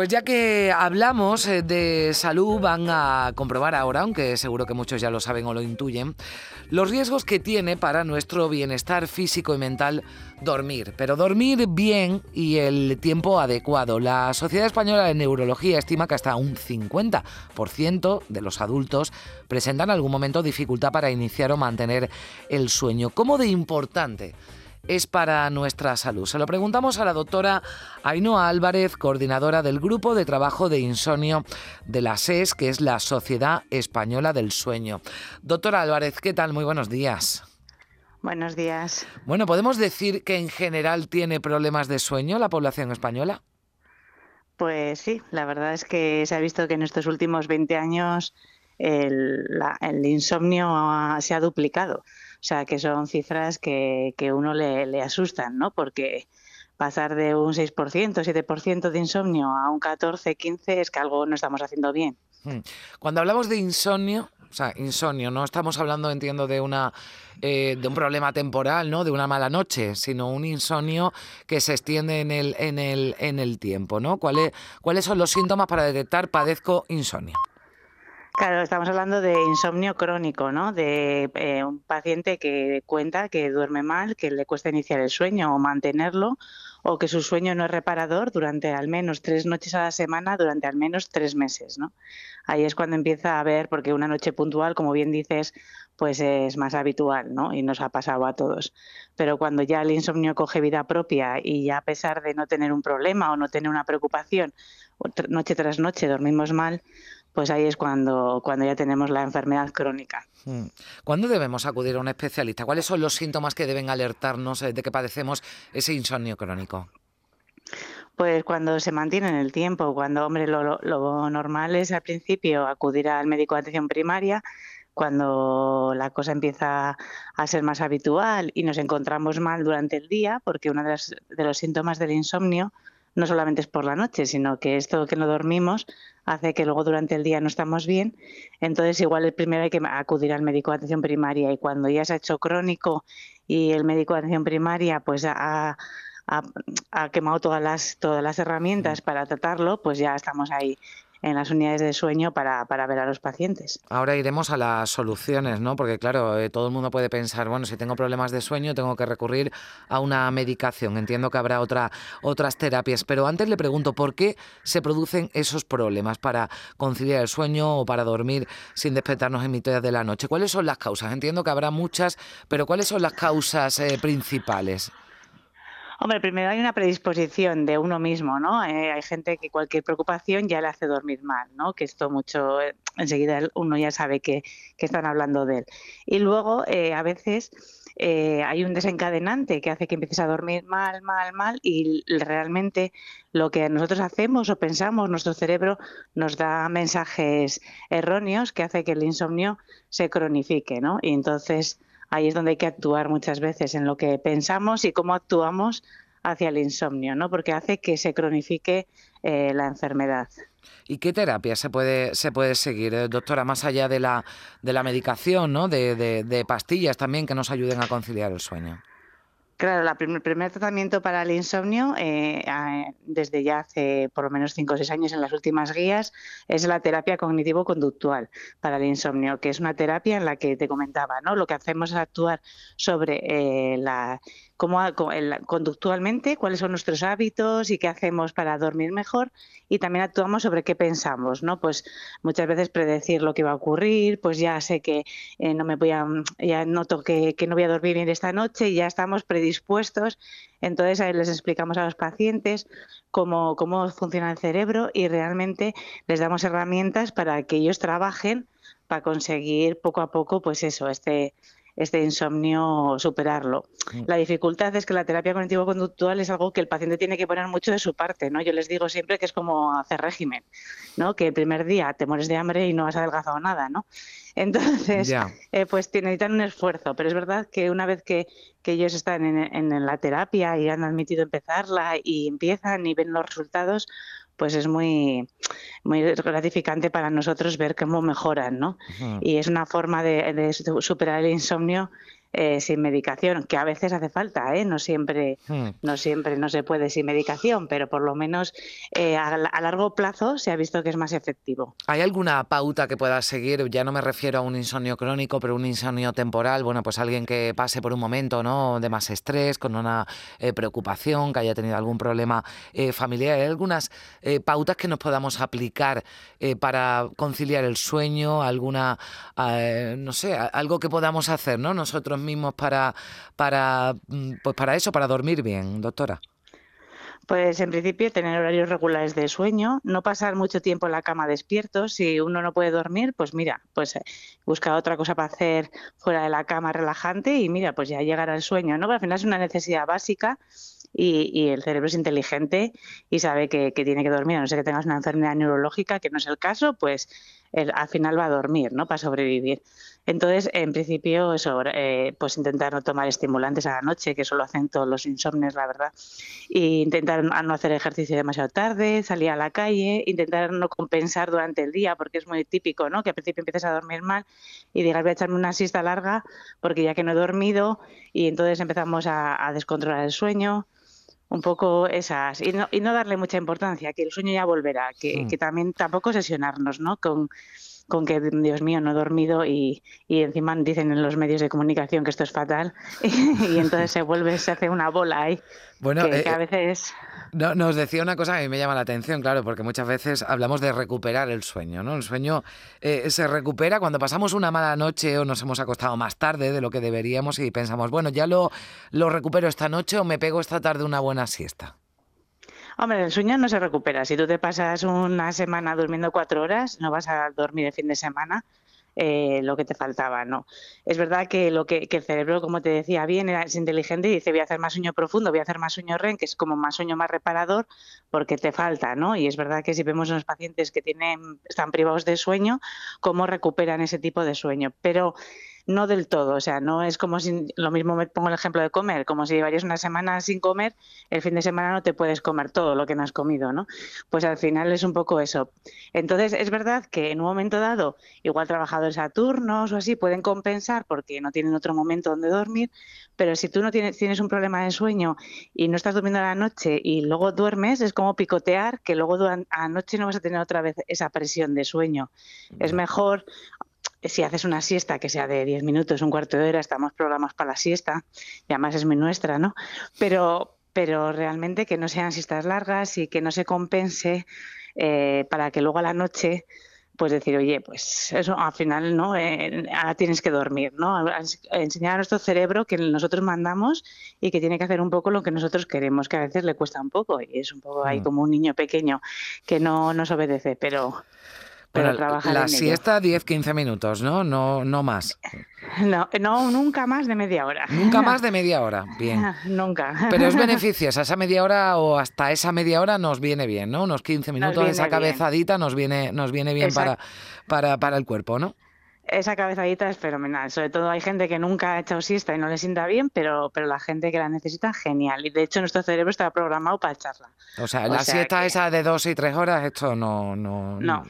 Pues ya que hablamos eh, de salud, van a comprobar ahora, aunque seguro que muchos ya lo saben o lo intuyen, los riesgos que tiene para nuestro bienestar físico y mental dormir. Pero dormir bien y el tiempo adecuado. La Sociedad Española de Neurología estima que hasta un 50% de los adultos presentan en algún momento dificultad para iniciar o mantener el sueño. ¿Cómo de importante? Es para nuestra salud? Se lo preguntamos a la doctora Ainhoa Álvarez, coordinadora del Grupo de Trabajo de Insomnio de la SES, que es la Sociedad Española del Sueño. Doctora Álvarez, ¿qué tal? Muy buenos días. Buenos días. Bueno, ¿podemos decir que en general tiene problemas de sueño la población española? Pues sí, la verdad es que se ha visto que en estos últimos 20 años el, el insomnio se ha duplicado. O sea, que son cifras que, que uno le, le asustan, ¿no? Porque pasar de un 6%, 7% de insomnio a un 14, 15 es que algo no estamos haciendo bien. Hmm. Cuando hablamos de insomnio, o sea, insomnio, no estamos hablando, entiendo, de una eh, de un problema temporal, ¿no? De una mala noche, sino un insomnio que se extiende en el, en el, en el tiempo, ¿no? ¿Cuáles, ¿Cuáles son los síntomas para detectar padezco insomnio? Claro, estamos hablando de insomnio crónico, ¿no? De eh, un paciente que cuenta que duerme mal, que le cuesta iniciar el sueño o mantenerlo, o que su sueño no es reparador durante al menos tres noches a la semana, durante al menos tres meses, ¿no? Ahí es cuando empieza a ver, porque una noche puntual, como bien dices, pues es más habitual, ¿no? Y nos ha pasado a todos. Pero cuando ya el insomnio coge vida propia y ya a pesar de no tener un problema o no tener una preocupación, noche tras noche dormimos mal, pues ahí es cuando, cuando ya tenemos la enfermedad crónica. Hmm. ¿Cuándo debemos acudir a un especialista? ¿Cuáles son los síntomas que deben alertarnos eh, de que padecemos ese insomnio crónico? Pues cuando se mantiene en el tiempo, cuando, hombre, lo, lo, normal es al principio acudir al médico de atención primaria, cuando la cosa empieza a ser más habitual y nos encontramos mal durante el día, porque uno de de los síntomas del insomnio no solamente es por la noche, sino que esto que no dormimos hace que luego durante el día no estamos bien. Entonces, igual el primero hay que acudir al médico de atención primaria y cuando ya se ha hecho crónico y el médico de atención primaria pues ha, ha, quemado todas las, todas las herramientas para tratarlo, pues ya estamos ahí en las unidades de sueño para, para, ver a los pacientes. Ahora iremos a las soluciones, ¿no? Porque claro, eh, todo el mundo puede pensar, bueno, si tengo problemas de sueño tengo que recurrir a una medicación. Entiendo que habrá otra, otras terapias, pero antes le pregunto, ¿por qué se producen esos problemas para conciliar el sueño o para dormir sin despertarnos en mitad de la noche? ¿Cuáles son las causas? Entiendo que habrá muchas, pero ¿cuáles son las causas eh, principales? Hombre, primero hay una predisposición de uno mismo, ¿no? Eh, hay gente que cualquier preocupación ya le hace dormir mal, ¿no? Que esto mucho, eh, enseguida uno ya sabe que, están hablando de él. Y luego, eh, a veces, hay un desencadenante que hace que empieces a dormir mal, mal, mal y realmente lo que nosotros hacemos o pensamos, nuestro cerebro nos da mensajes erróneos que hace que el insomnio se cronifique, ¿no? Y entonces ahí es donde hay que actuar muchas veces en lo que pensamos y cómo actuamos hacia el insomnio, ¿no? Porque hace que se cronifique eh, la enfermedad. ¿Y qué terapia se puede, se puede seguir, eh, doctora, más allá de la, de la medicación, ¿no? De, de pastillas también que nos ayuden a conciliar el sueño? Claro, el primer, tratamiento para el insomnio, eh, desde ya hace por lo menos 5 o 6 años en las últimas guías, es la terapia cognitivo-conductual para el insomnio, que es una terapia en la que te comentaba, ¿no? Lo que hacemos es actuar sobre eh, la cómo, conductualmente, cuáles son nuestros hábitos y qué hacemos para dormir mejor y también actuamos sobre qué pensamos, ¿no? Pues muchas veces predecir lo que va a ocurrir, pues ya sé que eh, no me voy a, ya noto que, que, no voy a dormir bien esta noche y ya estamos predispuestos. Entonces ahí les explicamos a los pacientes cómo, cómo funciona el cerebro y realmente les damos herramientas para que ellos trabajen para conseguir poco a poco, pues eso, este este insomnio superarlo. Mm. La dificultad es que la terapia cognitivo-conductual es algo que el paciente tiene que poner mucho de su parte, ¿no? Yo les digo siempre que es como hacer régimen, ¿no? Que el primer día te mueres de hambre y no has adelgazado nada, ¿no? Entonces, eh, pues necesitan un esfuerzo, pero es verdad que una vez que, ellos están en, en, la terapia y han admitido empezarla y empiezan y ven los resultados, pues es muy, muy gratificante para nosotros ver cómo mejoran, ¿no? Y es una forma de, superar el insomnio eh, sin medicación, que a veces hace falta, ¿eh? no siempre, hmm. no siempre no se puede sin medicación, pero por lo menos eh, a, largo plazo se ha visto que es más efectivo. ¿Hay alguna pauta que pueda seguir? Ya no me refiero a un insomnio crónico, pero un insomnio temporal. Bueno, pues alguien que pase por un momento, ¿no? De más estrés, con una preocupación, que haya tenido algún problema familiar. ¿Hay algunas pautas que nos podamos aplicar para conciliar el sueño? ¿Alguna, no sé, algo que podamos hacer, ¿no? Nosotros mismos para, para, mm, pues para eso, para dormir bien, doctora? Pues en principio tener horarios regulares de sueño, no pasar mucho tiempo en la cama despierto. Si uno no puede dormir, pues mira, pues eh, busca otra cosa para hacer fuera de la cama relajante y mira, pues ya llegará el sueño, ¿no? al final es una necesidad básica y, el cerebro es inteligente y sabe que, que, tiene que dormir, a no ser que tengas una enfermedad neurológica, que no es el caso, pues al final va a dormir, ¿no? Para sobrevivir. Entonces, en principio, eso, eh, pues intentar no tomar estimulantes a la noche, que eso lo hacen todos los insomnes, la verdad. Y intentar no hacer ejercicio demasiado tarde, salir a la calle, intentar no compensar durante el día, porque es muy típico, ¿no? Que al principio empieces a dormir mal y digas, voy a echarme una siesta larga, porque ya que no he dormido, y entonces empezamos a descontrolar el sueño un poco esas y no, y no darle mucha importancia, que el sueño ya volverá, que, mm. que también tampoco sesionarnos, ¿no? Con, con que, Dios mío, no he dormido y, y, encima dicen en los medios de comunicación que esto es fatal y, entonces se vuelve, se hace una bola ahí. Bueno, que, a eh, veces... No, nos decía una cosa que a mí me llama la atención, claro, porque muchas veces hablamos de recuperar el sueño, ¿no? El sueño eh, se recupera cuando pasamos una mala noche o nos hemos acostado más tarde de lo que deberíamos y pensamos, bueno, ya lo, lo recupero esta noche o me pego esta tarde una buena siesta. Hombre, el sueño no se recupera. Si tú te pasas una semana durmiendo cuatro horas, no vas a dormir el fin de semana eh, lo que te faltaba, ¿no? Es verdad que lo que, el cerebro, como te decía bien, es inteligente y dice voy a hacer más sueño profundo, voy a hacer más sueño REM, que es como más sueño más reparador, porque te falta, ¿no? Y es verdad que si vemos a los pacientes que tienen, están privados de sueño, cómo recuperan ese tipo de sueño. Pero no del todo, o sea, no es como si, lo mismo me pongo el ejemplo de comer, como si llevarías una semana sin comer, el fin de semana no te puedes comer todo lo que no has comido, ¿no? Pues al final es un poco eso. Entonces, es verdad que en un momento dado, igual trabajadores a turnos o así pueden compensar porque no tienen otro momento donde dormir, pero si tú no tienes, tienes un problema de sueño y no estás durmiendo a la noche y luego duermes, es como picotear que luego a la noche no vas a tener otra vez esa presión de sueño. Es mejor si haces una siesta que sea de 10 minutos, un cuarto de hora, estamos programas para la siesta, y además es muy nuestra, ¿no? Pero, pero realmente que no sean siestas largas y que no se compense eh, para que luego a la noche pues decir, oye, pues eso al final no, eh, ahora tienes que dormir, ¿no? Enseñar a nuestro cerebro que nosotros mandamos y que tiene que hacer un poco lo que nosotros queremos, que a veces le cuesta un poco y es un poco ahí mm. como un niño pequeño que no nos obedece, pero pero la siesta 10-15 minutos, ¿no? ¿no? No más. No, no, nunca más de media hora. Nunca más de media hora, bien. nunca. Pero es beneficiosa, esa media hora o hasta esa media hora nos viene bien, ¿no? Unos 15 minutos esa cabezadita nos viene, nos viene bien para, para, para el cuerpo, ¿no? Esa cabezadita es fenomenal. Sobre todo hay gente que nunca ha echado siesta y no le sienta bien, pero, pero la gente que la necesita, genial. Y de hecho nuestro cerebro está programado para echarla. O sea, la siesta esa de dos y tres horas, esto no, no, no.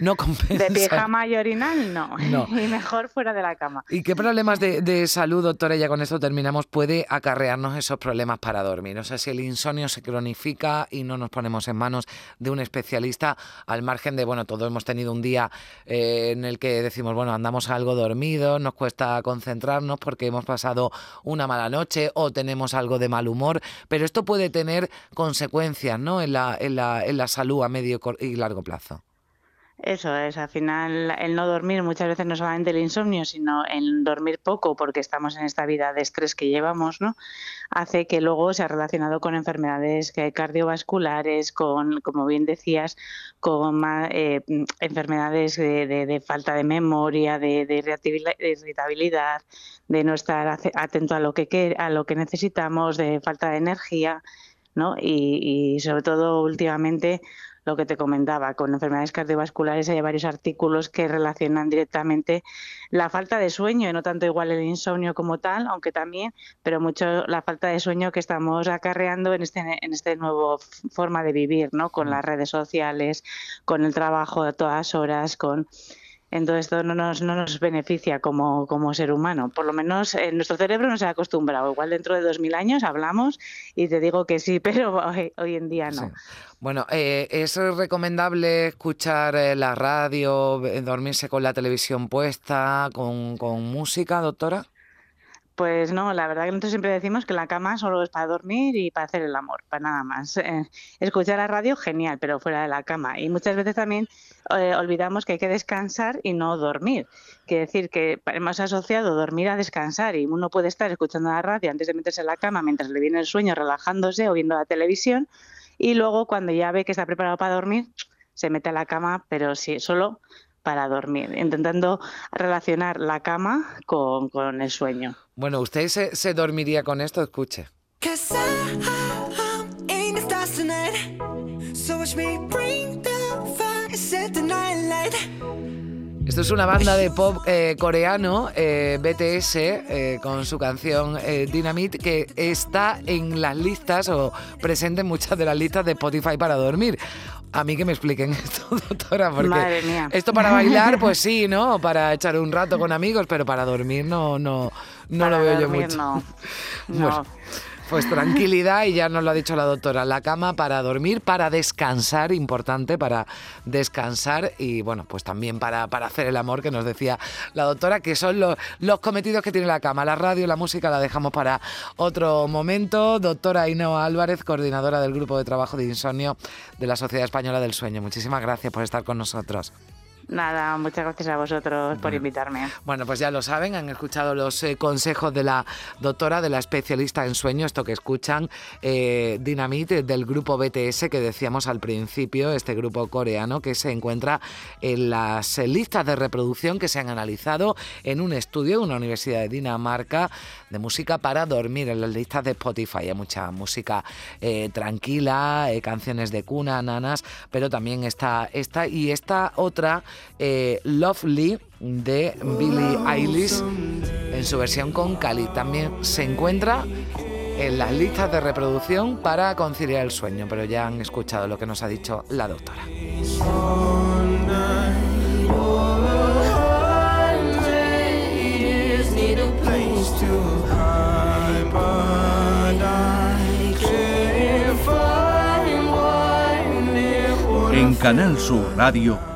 no, compensa. De pijama y orinal, no. y mejor fuera de la cama. ¿Y qué problemas de, de salud, doctora, ya con esto terminamos, puede acarrearnos esos problemas para dormir? O sea, si el insomnio se cronifica y no nos ponemos en manos de un especialista, al margen de, bueno, todos hemos tenido un día eh, en el que decimos, bueno, andamos algo dormidos, nos cuesta concentrarnos porque hemos pasado una mala noche o tenemos algo de mal humor, pero esto puede tener consecuencias ¿no? en, la, en, la, en la salud a medio y largo plazo. Eso es, al final el no dormir muchas veces no solamente el insomnio, sino el dormir poco porque estamos en esta vida de estrés que llevamos, ¿no? Hace que luego se ha relacionado con enfermedades cardiovasculares, con, como bien decías, con eh, enfermedades de, falta de memoria, de, irritabilidad, de no estar atento a lo que a lo que necesitamos, de falta de energía, ¿no? Y, y sobre todo últimamente lo que te comentaba, con enfermedades cardiovasculares hay varios artículos que relacionan directamente la falta de sueño, y no tanto igual el insomnio como tal, aunque también, pero mucho la falta de sueño que estamos acarreando en este, en este nuevo forma de vivir, ¿no? Con las redes sociales, con el trabajo a todas horas, con Entonces esto no nos, no nos beneficia como, ser humano. Por lo menos en nuestro cerebro no se ha acostumbrado. Igual dentro de dos mil años hablamos y te digo que sí, pero hoy, en día no. Bueno, eh, ¿es recomendable escuchar eh, la radio, dormirse con la televisión puesta, con música, doctora? Pues no, la verdad que nosotros siempre decimos que la cama solo es para dormir y para hacer el amor, para nada más. Eh, escuchar la radio, genial, pero fuera de la cama. Y muchas veces también eh, olvidamos que hay que descansar y no dormir. Quiere decir que hemos asociado dormir a descansar y uno puede estar escuchando la radio antes de meterse en la cama mientras le viene el sueño, relajándose o viendo la televisión. Y luego, cuando ya ve que está preparado para dormir, se mete a la cama, pero sí, solo para dormir, intentando relacionar la cama con, con el sueño. Bueno, ¿usted se, se dormiría con esto? Escuche. Esto es una banda de pop eh, coreano, eh, BTS, eh, con su canción Dynamite, que está en las listas o presente en muchas de las listas de Spotify para dormir. A mí que me expliquen esto, doctora, porque Madre mía. esto para bailar, pues sí, ¿no? Para echar un rato con amigos, pero para dormir no, no, no lo veo yo mucho. No. no. Pues tranquilidad, y ya nos lo ha dicho la doctora, la cama para dormir, para descansar, importante para descansar y bueno, pues también para, para hacer el amor que nos decía la doctora, que son los, los cometidos que tiene la cama. La radio, la música la dejamos para otro momento. Doctora Ainhoa Álvarez, coordinadora del Grupo de Trabajo de Insomnio de la Sociedad Española del Sueño. Muchísimas gracias por estar con nosotros. Nada, muchas gracias a vosotros por invitarme. Bueno, pues ya lo saben, han escuchado los eh, consejos de la doctora, de la especialista en sueño, esto que escuchan, eh, Dinamite del grupo BTS que decíamos al principio, este grupo coreano que se encuentra en las eh, listas de reproducción que se han analizado en un estudio de una universidad de Dinamarca de música para dormir en las listas de Spotify. Hay mucha música eh, tranquila, canciones de cuna, nanas, pero también está esta y esta otra eh, Lovely de Billie Eilish en su versión con Cali. También se encuentra en las listas de reproducción para conciliar el sueño, pero ya han escuchado lo que nos ha dicho la doctora. En Canal Sur Radio